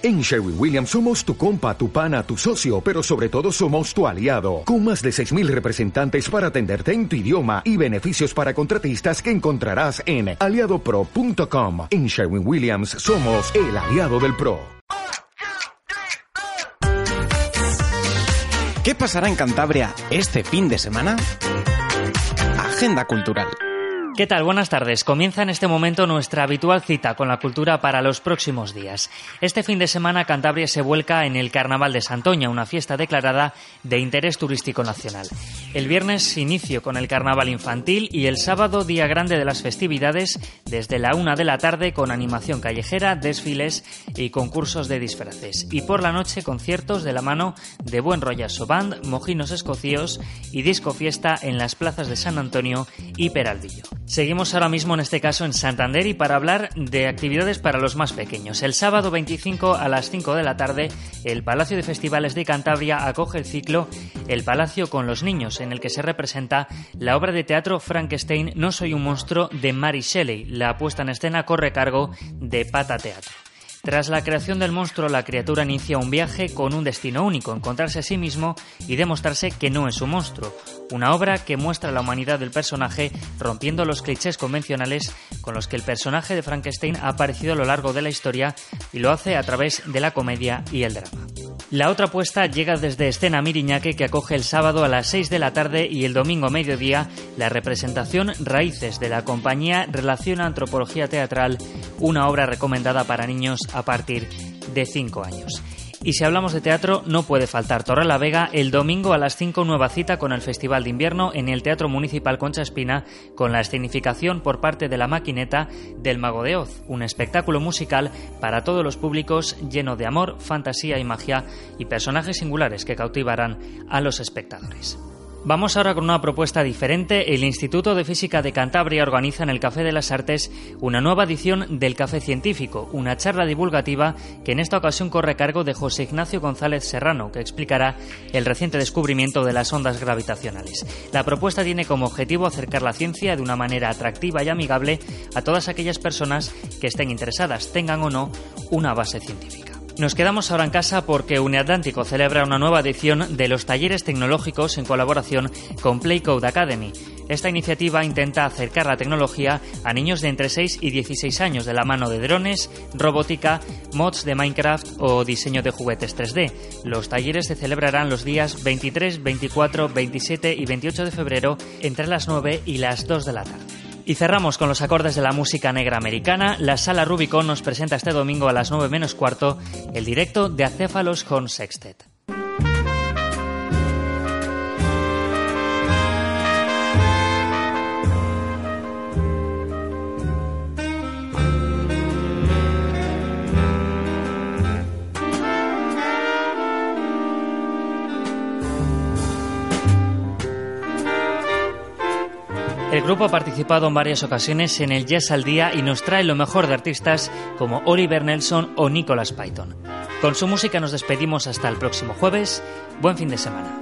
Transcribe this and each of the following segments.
En Sherwin Williams somos tu compa, tu pana, tu socio, pero sobre todo somos tu aliado, con más de 6.000 representantes para atenderte en tu idioma y beneficios para contratistas que encontrarás en aliadopro.com. En Sherwin Williams somos el aliado del PRO. ¿Qué pasará en Cantabria este fin de semana? Agenda Cultural. ¿Qué tal? Buenas tardes. Comienza en este momento nuestra habitual cita con la cultura para los próximos días. Este fin de semana Cantabria se vuelca en el Carnaval de Santoña, una fiesta declarada de interés turístico nacional. El viernes inicio con el Carnaval infantil y el sábado día grande de las festividades desde la una de la tarde con animación callejera, desfiles y concursos de disfraces. Y por la noche conciertos de la mano de Buen Rollazo Band, Mojinos Escocíos y Disco Fiesta en las plazas de San Antonio y Peralvillo. Seguimos ahora mismo en este caso en Santander y para hablar de actividades para los más pequeños. El sábado 25 a las 5 de la tarde, el Palacio de Festivales de Cantabria acoge el ciclo El Palacio con los Niños, en el que se representa la obra de teatro Frankenstein No soy un monstruo de Mary Shelley. La puesta en escena corre cargo de Pata Teatro. Tras la creación del monstruo, la criatura inicia un viaje con un destino único, encontrarse a sí mismo y demostrarse que no es un monstruo. Una obra que muestra la humanidad del personaje rompiendo los clichés convencionales con los que el personaje de Frankenstein ha aparecido a lo largo de la historia y lo hace a través de la comedia y el drama. La otra apuesta llega desde Escena Miriñaque que acoge el sábado a las 6 de la tarde y el domingo a mediodía la representación Raíces de la compañía Relación Antropología Teatral, una obra recomendada para niños a partir de 5 años. Y si hablamos de teatro, no puede faltar Torre la Vega el domingo a las 5 nueva cita con el Festival de Invierno en el Teatro Municipal Concha Espina con la escenificación por parte de la maquineta del Mago de Oz, un espectáculo musical para todos los públicos lleno de amor, fantasía y magia y personajes singulares que cautivarán a los espectadores. Vamos ahora con una propuesta diferente. El Instituto de Física de Cantabria organiza en el Café de las Artes una nueva edición del Café Científico, una charla divulgativa que en esta ocasión corre a cargo de José Ignacio González Serrano, que explicará el reciente descubrimiento de las ondas gravitacionales. La propuesta tiene como objetivo acercar la ciencia de una manera atractiva y amigable a todas aquellas personas que estén interesadas, tengan o no una base científica. Nos quedamos ahora en casa porque Uniatlántico celebra una nueva edición de los talleres tecnológicos en colaboración con Playcode Academy. Esta iniciativa intenta acercar la tecnología a niños de entre 6 y 16 años de la mano de drones, robótica, mods de Minecraft o diseño de juguetes 3D. Los talleres se celebrarán los días 23, 24, 27 y 28 de febrero entre las 9 y las 2 de la tarde. Y cerramos con los acordes de la música negra americana. La sala Rubicon nos presenta este domingo a las 9 menos cuarto el directo de Acéfalos Horn Sextet. El grupo ha participado en varias ocasiones en el Jazz al Día y nos trae lo mejor de artistas como Oliver Nelson o Nicholas Python. Con su música nos despedimos hasta el próximo jueves. Buen fin de semana.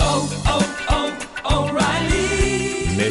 oh, oh.